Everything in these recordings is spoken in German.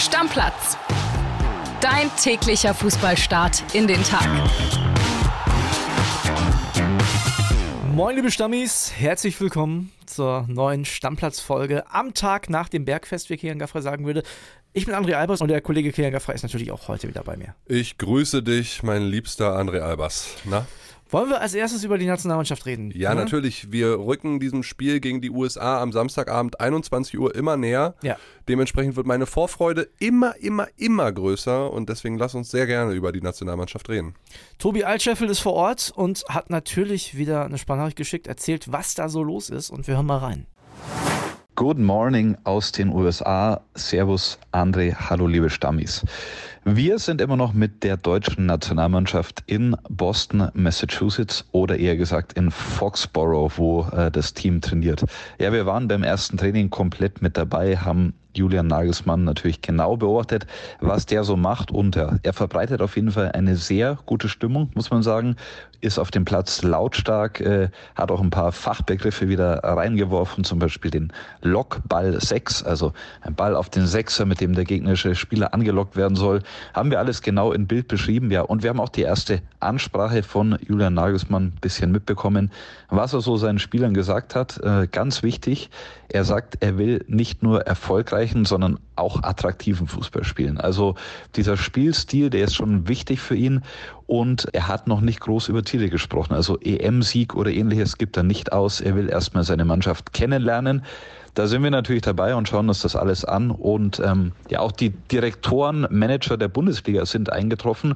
Stammplatz. Dein täglicher Fußballstart in den Tag. Moin, liebe Stammis, herzlich willkommen zur neuen Stammplatzfolge am Tag nach dem Bergfest, wie Kian Gaffrey sagen würde. Ich bin André Albers und der Kollege Kian Gaffrey ist natürlich auch heute wieder bei mir. Ich grüße dich, mein liebster André Albers. Na? Wollen wir als erstes über die Nationalmannschaft reden? Ja, oder? natürlich. Wir rücken diesem Spiel gegen die USA am Samstagabend 21 Uhr immer näher. Ja. Dementsprechend wird meine Vorfreude immer, immer, immer größer und deswegen lass uns sehr gerne über die Nationalmannschaft reden. Tobi Altscheffel ist vor Ort und hat natürlich wieder eine Sprachnachricht geschickt, erzählt, was da so los ist und wir hören mal rein. Good morning aus den USA. Servus, André. Hallo, liebe Stammis. Wir sind immer noch mit der deutschen Nationalmannschaft in Boston, Massachusetts oder eher gesagt in Foxborough, wo äh, das Team trainiert. Ja, wir waren beim ersten Training komplett mit dabei, haben Julian Nagelsmann natürlich genau beobachtet, was der so macht und er, er verbreitet auf jeden Fall eine sehr gute Stimmung, muss man sagen, ist auf dem Platz lautstark, äh, hat auch ein paar Fachbegriffe wieder reingeworfen, zum Beispiel den Lockball 6, also ein Ball auf den Sechser, mit dem der gegnerische Spieler angelockt werden soll. Haben wir alles genau in Bild beschrieben, ja. Und wir haben auch die erste Ansprache von Julian Nagelsmann ein bisschen mitbekommen, was er so seinen Spielern gesagt hat. Äh, ganz wichtig, er sagt, er will nicht nur erfolgreichen, sondern auch attraktiven Fußball spielen. Also dieser Spielstil, der ist schon wichtig für ihn und er hat noch nicht groß über Titel gesprochen. Also EM-Sieg oder ähnliches gibt er nicht aus. Er will erstmal seine Mannschaft kennenlernen. Da sind wir natürlich dabei und schauen uns das alles an. Und ähm, ja, auch die Direktoren, Manager der Bundesliga sind eingetroffen.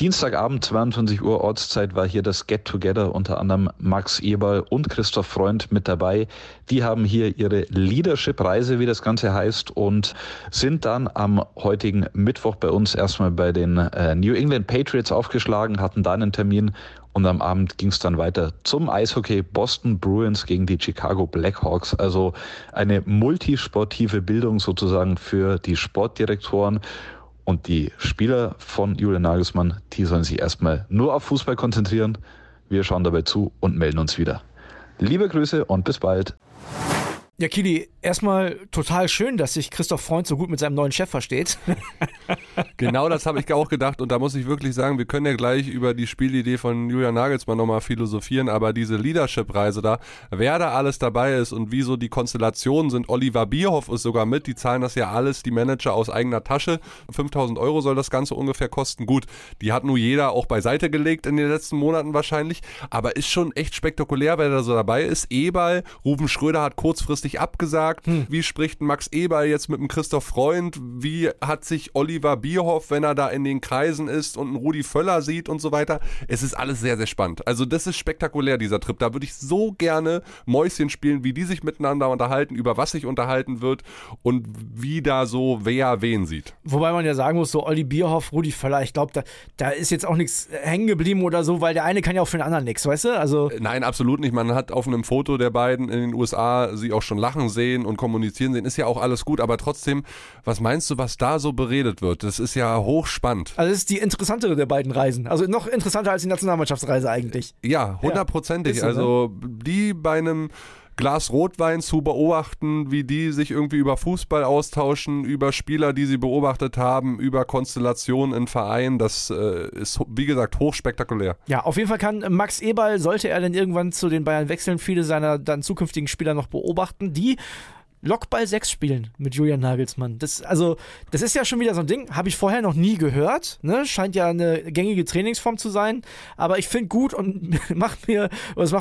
Dienstagabend, 22 Uhr Ortszeit, war hier das Get-Together, unter anderem Max Eberl und Christoph Freund mit dabei. Die haben hier ihre Leadership-Reise, wie das Ganze heißt, und sind dann am heutigen Mittwoch bei uns erstmal bei den äh, New England Patriots aufgeschlagen, hatten da einen Termin und am Abend ging es dann weiter zum Eishockey Boston Bruins gegen die Chicago Blackhawks. Also eine multisportive Bildung sozusagen für die Sportdirektoren. Und die Spieler von Julian Nagelsmann, die sollen sich erstmal nur auf Fußball konzentrieren. Wir schauen dabei zu und melden uns wieder. Liebe Grüße und bis bald. Ja, Kili, erstmal total schön, dass sich Christoph Freund so gut mit seinem neuen Chef versteht. genau das habe ich auch gedacht und da muss ich wirklich sagen, wir können ja gleich über die Spielidee von Julian Nagelsmann nochmal philosophieren, aber diese Leadership-Reise da, wer da alles dabei ist und wie so die Konstellationen sind, Oliver Bierhoff ist sogar mit, die zahlen das ja alles, die Manager aus eigener Tasche, 5000 Euro soll das Ganze ungefähr kosten, gut, die hat nur jeder auch beiseite gelegt in den letzten Monaten wahrscheinlich, aber ist schon echt spektakulär, wer da so dabei ist, Eberl, Ruben Schröder hat kurzfristig kurzfristig abgesagt. Hm. Wie spricht Max Eber jetzt mit dem Christoph Freund? Wie hat sich Oliver Bierhoff, wenn er da in den Kreisen ist und einen Rudi Völler sieht und so weiter? Es ist alles sehr, sehr spannend. Also das ist spektakulär, dieser Trip. Da würde ich so gerne Mäuschen spielen, wie die sich miteinander unterhalten, über was sich unterhalten wird und wie da so wer wen sieht. Wobei man ja sagen muss, so Olli Bierhoff, Rudi Völler, ich glaube, da, da ist jetzt auch nichts hängen geblieben oder so, weil der eine kann ja auch für den anderen nichts, weißt du? Also Nein, absolut nicht. Man hat auf einem Foto der beiden in den USA sie auch schon schon lachen sehen und kommunizieren sehen, ist ja auch alles gut, aber trotzdem, was meinst du, was da so beredet wird? Das ist ja hochspannend. Also das ist die interessantere der beiden Reisen. Also noch interessanter als die Nationalmannschaftsreise eigentlich. Ja, hundertprozentig. Ja, also ne? die bei einem Glas Rotwein zu beobachten, wie die sich irgendwie über Fußball austauschen, über Spieler, die sie beobachtet haben, über Konstellationen in Vereinen. Das äh, ist, wie gesagt, hochspektakulär. Ja, auf jeden Fall kann Max Eberl, sollte er denn irgendwann zu den Bayern wechseln, viele seiner dann zukünftigen Spieler noch beobachten, die Lockball 6 spielen mit Julian Nagelsmann. Das, also, das ist ja schon wieder so ein Ding, habe ich vorher noch nie gehört. Ne? Scheint ja eine gängige Trainingsform zu sein. Aber ich finde gut und es macht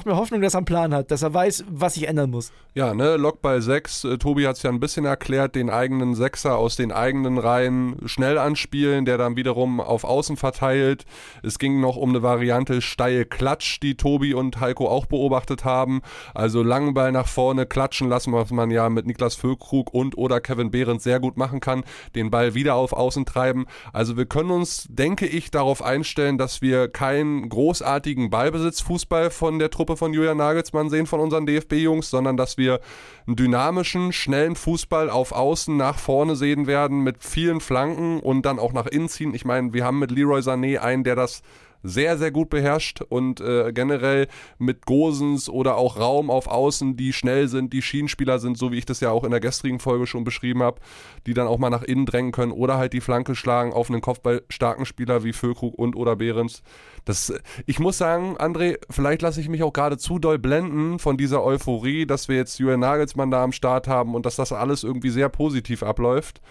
mir Hoffnung, dass er einen Plan hat, dass er weiß, was sich ändern muss. Ja, ne, Lockball 6, äh, Tobi hat es ja ein bisschen erklärt, den eigenen Sechser aus den eigenen Reihen schnell anspielen, der dann wiederum auf Außen verteilt. Es ging noch um eine Variante steil Klatsch, die Tobi und Heiko auch beobachtet haben. Also langen Ball nach vorne klatschen lassen, was man ja mit Niklas Füllkrug und oder Kevin Behrens sehr gut machen kann, den Ball wieder auf Außen treiben. Also wir können uns, denke ich, darauf einstellen, dass wir keinen großartigen Ballbesitzfußball von der Truppe von Julian Nagelsmann sehen, von unseren DFB-Jungs, sondern dass wir einen dynamischen, schnellen Fußball auf Außen nach vorne sehen werden mit vielen Flanken und dann auch nach innen ziehen. Ich meine, wir haben mit Leroy Sané einen, der das sehr, sehr gut beherrscht und äh, generell mit Gosens oder auch Raum auf Außen, die schnell sind, die Schienenspieler sind, so wie ich das ja auch in der gestrigen Folge schon beschrieben habe, die dann auch mal nach innen drängen können oder halt die Flanke schlagen auf einen kopfballstarken Spieler wie Füllkrug und oder Behrens. Das, ich muss sagen, André, vielleicht lasse ich mich auch gerade zu doll blenden von dieser Euphorie, dass wir jetzt Julian Nagelsmann da am Start haben und dass das alles irgendwie sehr positiv abläuft.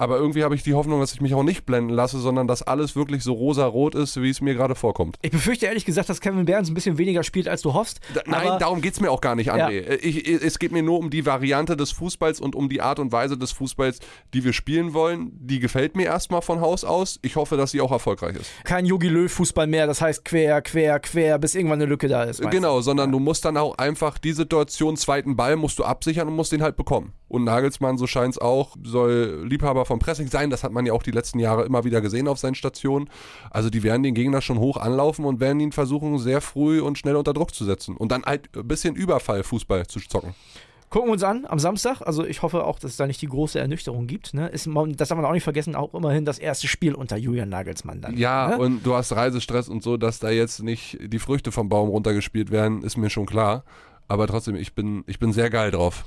Aber irgendwie habe ich die Hoffnung, dass ich mich auch nicht blenden lasse, sondern dass alles wirklich so rosa-rot ist, wie es mir gerade vorkommt. Ich befürchte ehrlich gesagt, dass Kevin Behrens ein bisschen weniger spielt, als du hoffst. Da, nein, darum geht es mir auch gar nicht, André. Ja. Ich, es geht mir nur um die Variante des Fußballs und um die Art und Weise des Fußballs, die wir spielen wollen. Die gefällt mir erstmal von Haus aus. Ich hoffe, dass sie auch erfolgreich ist. Kein Yogi Löw-Fußball mehr, das heißt quer, quer, quer, bis irgendwann eine Lücke da ist. Genau, sondern ja. du musst dann auch einfach die Situation, zweiten Ball musst du absichern und musst den halt bekommen. Und Nagelsmann, so scheint es auch, soll Liebhaber vom Pressing sein. Das hat man ja auch die letzten Jahre immer wieder gesehen auf seinen Stationen. Also die werden den Gegner schon hoch anlaufen und werden ihn versuchen, sehr früh und schnell unter Druck zu setzen. Und dann halt ein bisschen Überfall-Fußball zu zocken. Gucken wir uns an am Samstag. Also ich hoffe auch, dass es da nicht die große Ernüchterung gibt. Ne? Ist, das darf man auch nicht vergessen, auch immerhin das erste Spiel unter Julian Nagelsmann dann. Ja, ne? und du hast Reisestress und so, dass da jetzt nicht die Früchte vom Baum runtergespielt werden, ist mir schon klar. Aber trotzdem, ich bin, ich bin sehr geil drauf.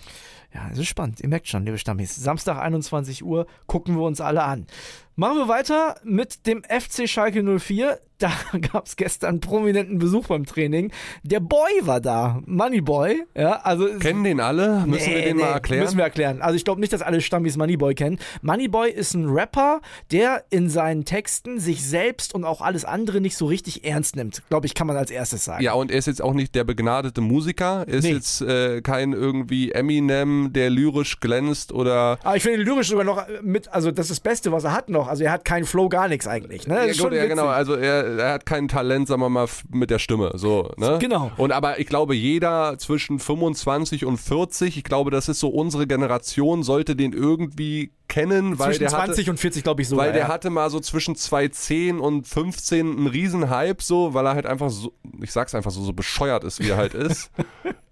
Ja, es ist spannend. Ihr merkt schon, liebe Stammis. Samstag 21 Uhr gucken wir uns alle an. Machen wir weiter mit dem FC Schalke 04. Da gab es gestern prominenten Besuch beim Training. Der Boy war da, Moneyboy. Ja, also kennen den alle? Müssen nee, wir den nee, mal erklären? Müssen wir erklären. Also ich glaube nicht, dass alle Stammis Moneyboy kennen. Moneyboy ist ein Rapper, der in seinen Texten sich selbst und auch alles andere nicht so richtig ernst nimmt. Glaube ich, kann man als erstes sagen. Ja, und er ist jetzt auch nicht der begnadete Musiker. Er ist nee. jetzt äh, kein irgendwie Eminem, der lyrisch glänzt oder. Aber ich finde lyrisch sogar noch mit, also das ist das Beste, was er hat noch. Also er hat keinen Flow, gar nichts eigentlich. Ne? Ja, gut, ja, genau. Also er, er, hat kein Talent, sagen wir mal, mit der Stimme. So, ne? Genau. Und aber ich glaube, jeder zwischen 25 und 40, ich glaube, das ist so unsere Generation, sollte den irgendwie kennen, weil zwischen der 20 hatte, und 40 glaube ich so. Weil der ja. hatte mal so zwischen 2010 und 15 einen riesen Hype so, weil er halt einfach so, ich sag's einfach so, so bescheuert ist, wie er halt ist.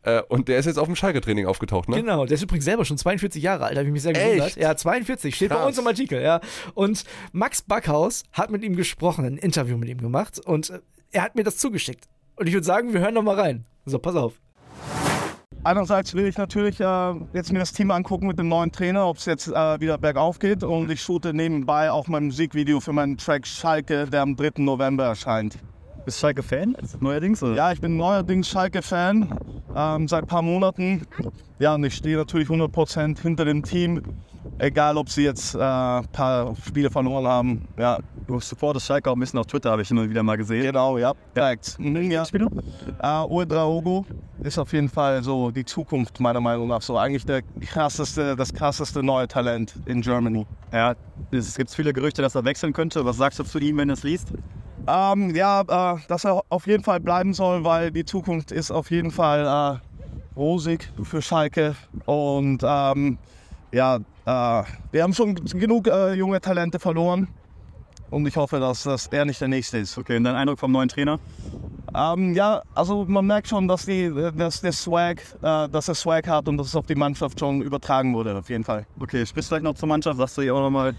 Äh, und der ist jetzt auf dem Schalke-Training aufgetaucht, ne? Genau, der ist übrigens selber schon 42 Jahre alt, habe ich mich sehr gewundert. Ja, 42, steht Krass. bei uns im Artikel, ja. Und Max Backhaus hat mit ihm gesprochen, ein Interview mit ihm gemacht und äh, er hat mir das zugeschickt. Und ich würde sagen, wir hören noch mal rein. So, pass auf. Einerseits will ich natürlich äh, jetzt mir das Team angucken mit dem neuen Trainer, ob es jetzt äh, wieder bergauf geht. Und ich shoote nebenbei auch mein Musikvideo für meinen Track Schalke, der am 3. November erscheint. Bist du Schalke-Fan neuerdings? Oder? Ja, ich bin neuerdings Schalke-Fan ähm, seit ein paar Monaten. Ja, und ich stehe natürlich 100% hinter dem Team. Egal, ob sie jetzt äh, ein paar Spiele verloren haben. Ja. Du supportest Schalke auch ein bisschen auf Twitter, habe ich immer wieder mal gesehen. Genau, ja. Korrekt. Ja. Mhm, ja. Spieler? Äh, Uedraogo ist auf jeden Fall so die Zukunft, meiner Meinung nach. So eigentlich der krasseste, das krasseste neue Talent in Germany. Ja, es gibt viele Gerüchte, dass er wechseln könnte. Was sagst du zu ihm, wenn du es liest? Ähm, ja, äh, dass er auf jeden Fall bleiben soll, weil die Zukunft ist auf jeden Fall äh, rosig für Schalke. Und ähm, ja, äh, wir haben schon genug äh, junge Talente verloren. Und ich hoffe, dass, dass er nicht der Nächste ist. Okay, und dein Eindruck vom neuen Trainer? Ähm, ja, also man merkt schon, dass, die, dass der Swag, äh, dass er Swag hat und dass es auf die Mannschaft schon übertragen wurde, auf jeden Fall. Okay, sprichst du vielleicht noch zur Mannschaft? Sagst du hier auch nochmal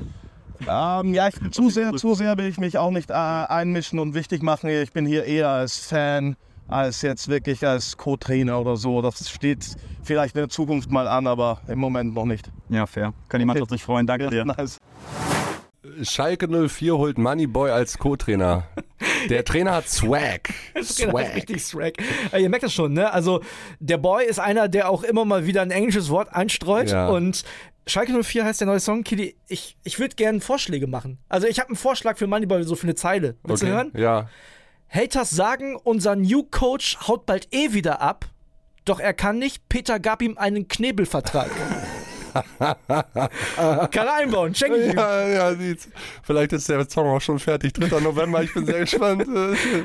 ähm, ja, ich, zu, sehr, zu sehr will ich mich auch nicht äh, einmischen und wichtig machen. Ich bin hier eher als Fan, als jetzt wirklich als Co-Trainer oder so. Das steht vielleicht in der Zukunft mal an, aber im Moment noch nicht. Ja, fair. Kann die Mannschaft sich freuen. Danke dir. Nice. Schalke 04 holt Moneyboy als Co-Trainer. Der Trainer hat Swag. Swag. Hat richtig Swag. Ja, ihr merkt das schon, ne? Also, der Boy ist einer, der auch immer mal wieder ein englisches Wort einstreut. Ja. Und Schalke 04 heißt der neue Song. Kili, ich, ich würde gerne Vorschläge machen. Also, ich habe einen Vorschlag für Moneyboy, so für eine Zeile. Willst okay. du hören? Ja. Haters sagen, unser New Coach haut bald eh wieder ab. Doch er kann nicht. Peter gab ihm einen Knebelvertrag. Kann er einbauen, schenke ich. Ja, ja, sieht's. Vielleicht ist der Song auch schon fertig. 3. November, ich bin sehr gespannt.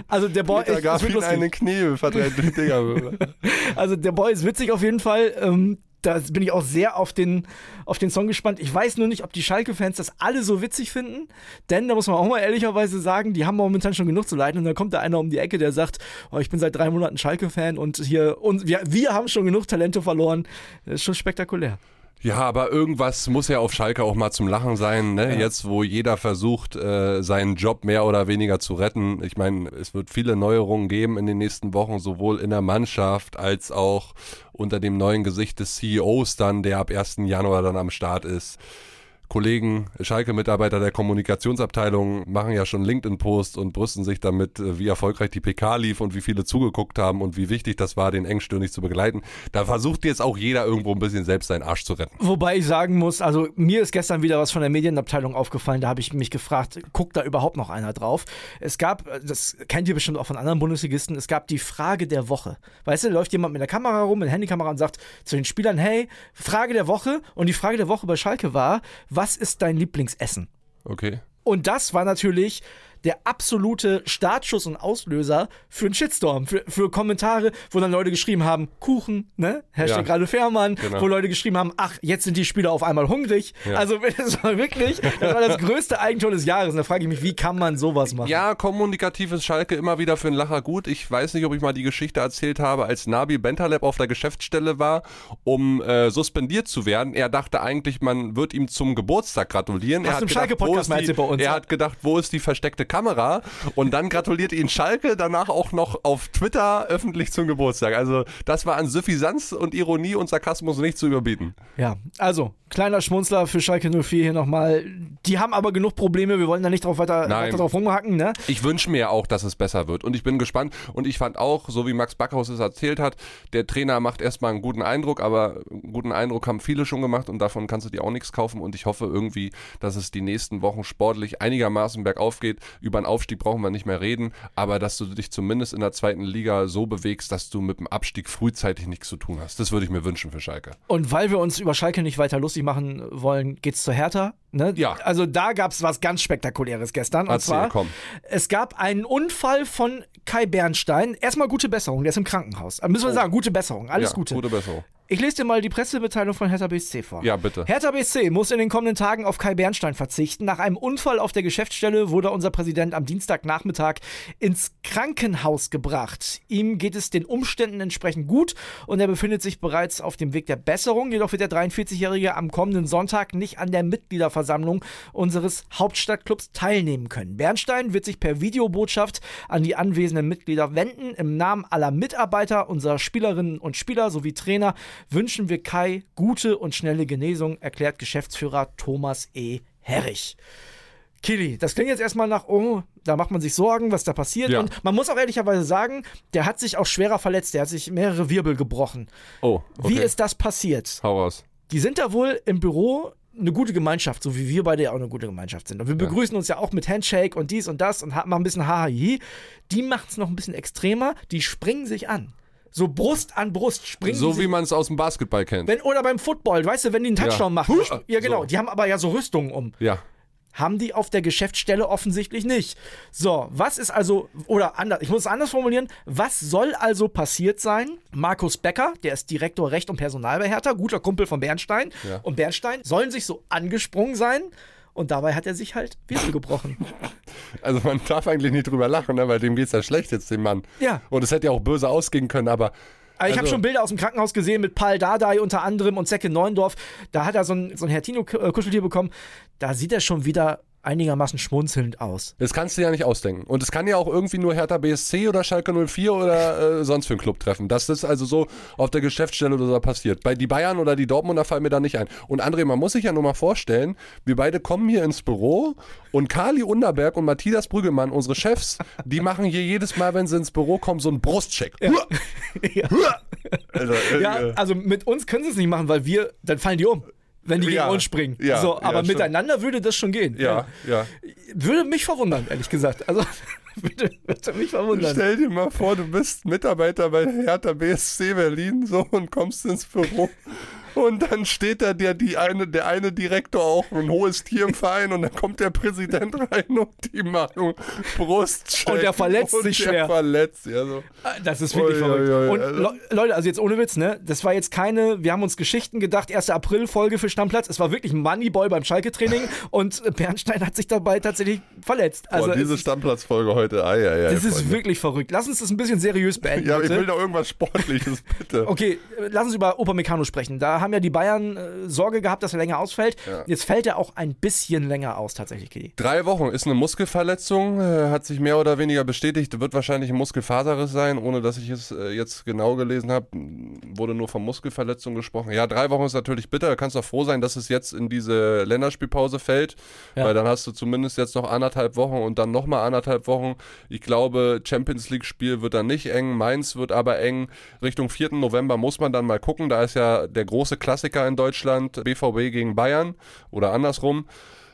Also der Boy ist gab ihm einen Knebel verdreht. Also der Boy ist witzig auf jeden Fall. Ähm, da bin ich auch sehr auf den, auf den Song gespannt. Ich weiß nur nicht, ob die Schalke-Fans das alle so witzig finden, denn da muss man auch mal ehrlicherweise sagen, die haben momentan schon genug zu leiden und dann kommt da einer um die Ecke, der sagt, oh, ich bin seit drei Monaten Schalke-Fan und hier, und wir, wir haben schon genug Talente verloren. Das ist schon spektakulär. Ja, aber irgendwas muss ja auf Schalke auch mal zum Lachen sein, ne? Ja. Jetzt, wo jeder versucht, äh, seinen Job mehr oder weniger zu retten. Ich meine, es wird viele Neuerungen geben in den nächsten Wochen, sowohl in der Mannschaft als auch unter dem neuen Gesicht des CEOs dann, der ab 1. Januar dann am Start ist. Kollegen, Schalke-Mitarbeiter der Kommunikationsabteilung machen ja schon LinkedIn-Posts und brüsten sich damit, äh, wie erfolgreich die PK lief und wie viele zugeguckt haben und wie wichtig das war, den engstirnig zu begleiten. Da versucht jetzt auch jeder irgendwo ein bisschen selbst seinen Arsch zu retten. Wobei ich sagen muss, also mir ist gestern wieder was von der Medienabteilung aufgefallen, da habe ich mich gefragt, guckt da überhaupt noch einer drauf? Es gab, das kennt ihr bestimmt auch von anderen Bundesligisten, es gab die Frage der Woche. Weißt du, läuft jemand mit der Kamera rum, mit der Handykamera und sagt zu den Spielern, hey, Frage der Woche und die Frage der Woche bei Schalke war, was ist dein Lieblingsessen? Okay. Und das war natürlich der absolute Startschuss und Auslöser für einen Shitstorm, für, für Kommentare, wo dann Leute geschrieben haben, Kuchen, ne? Hashtag Ja. gerade Fährmann, Genau. wo Leute geschrieben haben, ach, jetzt sind die Spieler auf einmal hungrig. Ja. Also das war wirklich, das war das größte Eigentor des Jahres. Und da frage ich mich, wie kann man sowas machen? Ja, kommunikativ ist Schalke immer wieder für einen Lacher gut. Ich weiß nicht, ob ich mal die Geschichte erzählt habe, als Nabi Bentaleb auf der Geschäftsstelle war, um äh, suspendiert zu werden. Er dachte eigentlich, man wird ihm zum Geburtstag gratulieren. Hast er im gedacht, Schalke-Podcast wo die- erzählt bei uns, Er hat gedacht, wo ist die versteckte Kamera? Und dann gratuliert ihn Schalke danach auch noch auf Twitter öffentlich zum Geburtstag. Also das war an Suffisanz und Ironie und Sarkasmus nicht zu überbieten. Ja, also, kleiner Schmunzler für Schalke 04 hier nochmal. Die haben aber genug Probleme, wir wollen da nicht drauf weiter, Nein. weiter drauf rumhacken, ne? Ich wünsche mir auch, dass es besser wird. Und ich bin gespannt. Und ich fand auch, so wie Max Backhaus es erzählt hat, der Trainer macht erstmal einen guten Eindruck, aber einen guten Eindruck haben viele schon gemacht und davon kannst du dir auch nichts kaufen. Und ich hoffe irgendwie, dass es die nächsten Wochen sportlich einigermaßen bergauf geht. Über einen Aufstieg brauchen wir nicht mehr reden, aber dass du dich zumindest in der zweiten Liga so bewegst, dass du mit dem Abstieg frühzeitig nichts zu tun hast. Das würde ich mir wünschen für Schalke. Und weil wir uns über Schalke nicht weiter lustig machen wollen, geht's zur Hertha. Ne? Ja. Also da gab's was ganz Spektakuläres gestern. Und Erzähl, zwar, komm. es gab einen Unfall von Kai Bernstein. Erstmal gute Besserung, der ist im Krankenhaus. Äh, Müssen wir sagen, gute Besserung, alles Oh. ja, Gute. Gute Besserung. Ich lese dir mal die Pressemitteilung von Hertha BSC vor. Ja, bitte. Hertha BSC muss in den kommenden Tagen auf Kai Bernstein verzichten. Nach einem Unfall auf der Geschäftsstelle wurde unser Präsident am Dienstagnachmittag ins Krankenhaus gebracht. Ihm geht es den Umständen entsprechend gut und er befindet sich bereits auf dem Weg der Besserung. Jedoch wird der 43-Jährige am kommenden Sonntag nicht an der Mitgliederversammlung unseres Hauptstadtclubs teilnehmen können. Bernstein wird sich per Videobotschaft an die anwesenden Mitglieder wenden. Im Namen aller Mitarbeiter, unserer Spielerinnen und Spieler sowie Trainer wünschen wir Kai gute und schnelle Genesung, erklärt Geschäftsführer Thomas E. Herrich. Kili, das klingt jetzt erstmal nach, oh, da macht man sich Sorgen, was da passiert. Ja. Und man muss auch ehrlicherweise sagen, der hat sich auch schwerer verletzt. Der hat sich mehrere Wirbel gebrochen. Oh, okay. Wie ist das passiert? Hau raus. Die sind da wohl im Büro eine gute Gemeinschaft, so wie wir beide ja auch eine gute Gemeinschaft sind. Und wir begrüßen uns ja auch mit Handshake und dies und das und haben mal ein bisschen Hahahi. Die macht es noch ein bisschen extremer. Die springen sich an. So Brust an Brust springen So wie man es aus dem Basketball kennt. wenn, oder beim Football, weißt du, wenn die einen Touchdown machen. Husch! Ja, genau. So. Die haben aber ja so Rüstungen um. ja. Haben die auf der Geschäftsstelle offensichtlich nicht. So, was ist also, oder anders, ich muss es anders formulieren, was soll also passiert sein? Markus Becker, der ist Direktor Recht und Personal bei Hertha, guter Kumpel von Bernstein. Ja. Und Bernstein sollen sich so angesprungen sein und dabei hat er sich halt Wirbel gebrochen. Also man darf eigentlich nicht drüber lachen, ne? weil dem geht's ja schlecht jetzt, dem Mann. Ja. Und es hätte ja auch böse ausgehen können, aber Aber ich habe Also- schon Bilder aus dem Krankenhaus gesehen mit Paul Dardai unter anderem und Zecke Neundorf. Da hat er so ein, so ein Hertino-Kuscheltier bekommen. Da sieht er schon wieder einigermaßen schmunzelnd aus. das kannst du ja nicht ausdenken. Und es kann ja auch irgendwie nur Hertha BSC oder Schalke 04 oder äh, sonst für einen Club treffen. Dass das also so auf der Geschäftsstelle oder so passiert. Bei die Bayern oder die Dortmunder fallen mir da nicht ein. Und André, man muss sich ja nur mal vorstellen, wir beide kommen hier ins Büro und Kali Underberg und Matthias Brüggemann, unsere Chefs, die machen hier jedes Mal, wenn sie ins Büro kommen, so einen Brustcheck. Ja. Also, äh, Ja, äh, also mit uns können sie es nicht machen, weil wir, dann fallen die um, wenn die Ja, gegen uns springen. ja, so, ja, aber stimmt. miteinander würde das schon gehen. ja, ja. Würde mich verwundern, ehrlich gesagt. Also würde, würde mich verwundern. Stell dir mal vor, du bist Mitarbeiter bei Hertha BSC Berlin so und kommst ins Büro und dann steht da der, die eine, der eine Direktor auch ein hohes Tier im Verein und dann kommt der Präsident rein und die machen Brustcheck. Und der verletzt und sich der schwer. verletzt, ja so. Das ist wirklich Ui, verrückt. ui, ui, Und also- Le Leute, also jetzt ohne Witz, ne? Das war jetzt keine, wir haben uns Geschichten gedacht, 1. April-Folge für Stammplatz. Es war wirklich Moneyboy beim Schalke-Training und Bernstein hat sich dabei tatsächlich verletzt. Also Boah, es diese ist, Stammplatzfolge heute, ei, ei, ei, das ist Freunde. wirklich verrückt. Lass uns das ein bisschen seriös beenden. Ja, ich will da irgendwas Sportliches, bitte. Okay, lass uns über Opa Meccano sprechen. Da haben ja die Bayern äh, Sorge gehabt, dass er länger ausfällt. Ja. Jetzt fällt er auch ein bisschen länger aus, tatsächlich, Kili. Drei Wochen ist eine Muskelverletzung, äh, hat sich mehr oder weniger bestätigt, wird wahrscheinlich ein Muskelfaserriss sein, ohne dass ich es äh, jetzt genau gelesen habe. Wurde nur von Muskelverletzung gesprochen. Ja, drei Wochen ist natürlich bitter. Da kannst du auch froh sein, dass es jetzt in diese Länderspielpause fällt, Ja. weil dann hast du zumindest jetzt noch anderthalb Wochen und dann nochmal anderthalb Wochen. Ich glaube, Champions League-Spiel wird dann nicht eng, Mainz wird aber eng. Richtung 4. November muss man dann mal gucken. Da ist ja der große Klassiker in Deutschland, BVB gegen Bayern oder andersrum.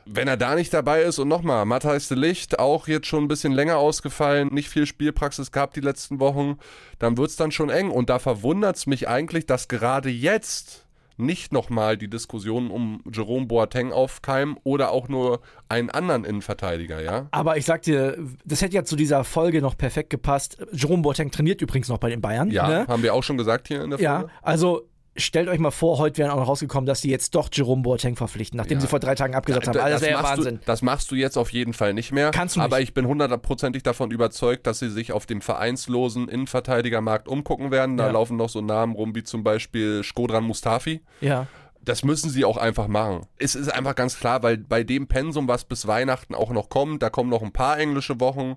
Wenn er da nicht dabei ist und nochmal, Matthijs de Licht auch jetzt schon ein bisschen länger ausgefallen, nicht viel Spielpraxis gehabt die letzten Wochen, dann wird's dann schon eng. Und da verwundert's mich eigentlich, dass gerade jetzt nicht nochmal die Diskussion um Jerome Boateng aufkeimen oder auch nur einen anderen Innenverteidiger, ja? Aber ich sag dir, das hätte ja zu dieser Folge noch perfekt gepasst. Jerome Boateng trainiert übrigens noch bei den Bayern. Ja, ne? haben wir auch schon gesagt hier in der Ja, Folge. also stellt euch mal vor, heute wären auch noch rausgekommen, dass die jetzt doch Jerome Boateng verpflichten, nachdem Ja. sie vor drei Tagen abgesagt haben. Also das machst Wahnsinn. Du, das machst du jetzt auf jeden Fall nicht mehr. Kannst du nicht. Aber ich bin hundertprozentig davon überzeugt, dass sie sich auf dem vereinslosen Innenverteidigermarkt umgucken werden. Da Ja. laufen noch so Namen rum wie zum Beispiel Skodran Mustafi. Ja. Das müssen sie auch einfach machen. Es ist einfach ganz klar, weil bei dem Pensum, was bis Weihnachten auch noch kommt, da kommen noch ein paar englische Wochen.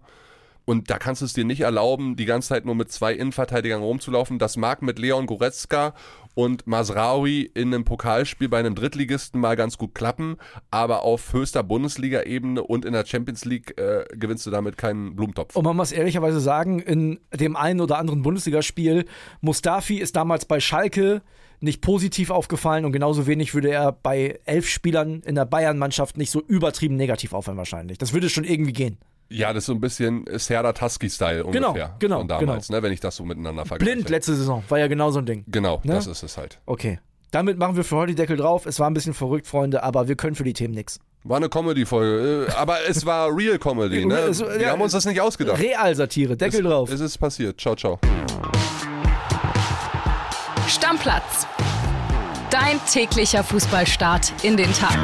Und da kannst du es dir nicht erlauben, die ganze Zeit nur mit zwei Innenverteidigern rumzulaufen. Das mag mit Leon Goretzka und Masraoui in einem Pokalspiel bei einem Drittligisten mal ganz gut klappen, aber auf höchster Bundesliga-Ebene und in der Champions League äh, gewinnst du damit keinen Blumentopf. Und man muss ehrlicherweise sagen, in dem einen oder anderen Bundesligaspiel, Mustafi ist damals bei Schalke nicht positiv aufgefallen und genauso wenig würde er bei elf Spielern in der Bayern-Mannschaft nicht so übertrieben negativ auffallen wahrscheinlich. Das würde schon irgendwie gehen. Ja, das ist so ein bisschen Serdar Tasky-Style Genau, ungefähr genau, von damals, ne, wenn ich das so miteinander vergleiche. Blind letzte Saison war ja genau so ein Ding. Genau, Ne? das ist es halt. Okay. Damit machen wir für heute die Deckel drauf. Es war ein bisschen verrückt, Freunde, aber wir können für die Themen nichts. War eine Comedy-Folge, äh, aber es war Real Comedy, ne? Es- Wir ja, haben uns das nicht ausgedacht. Realsatire, Deckel es, drauf. Es ist passiert. Ciao, ciao. Stammplatz. Dein täglicher Fußballstart in den Tag.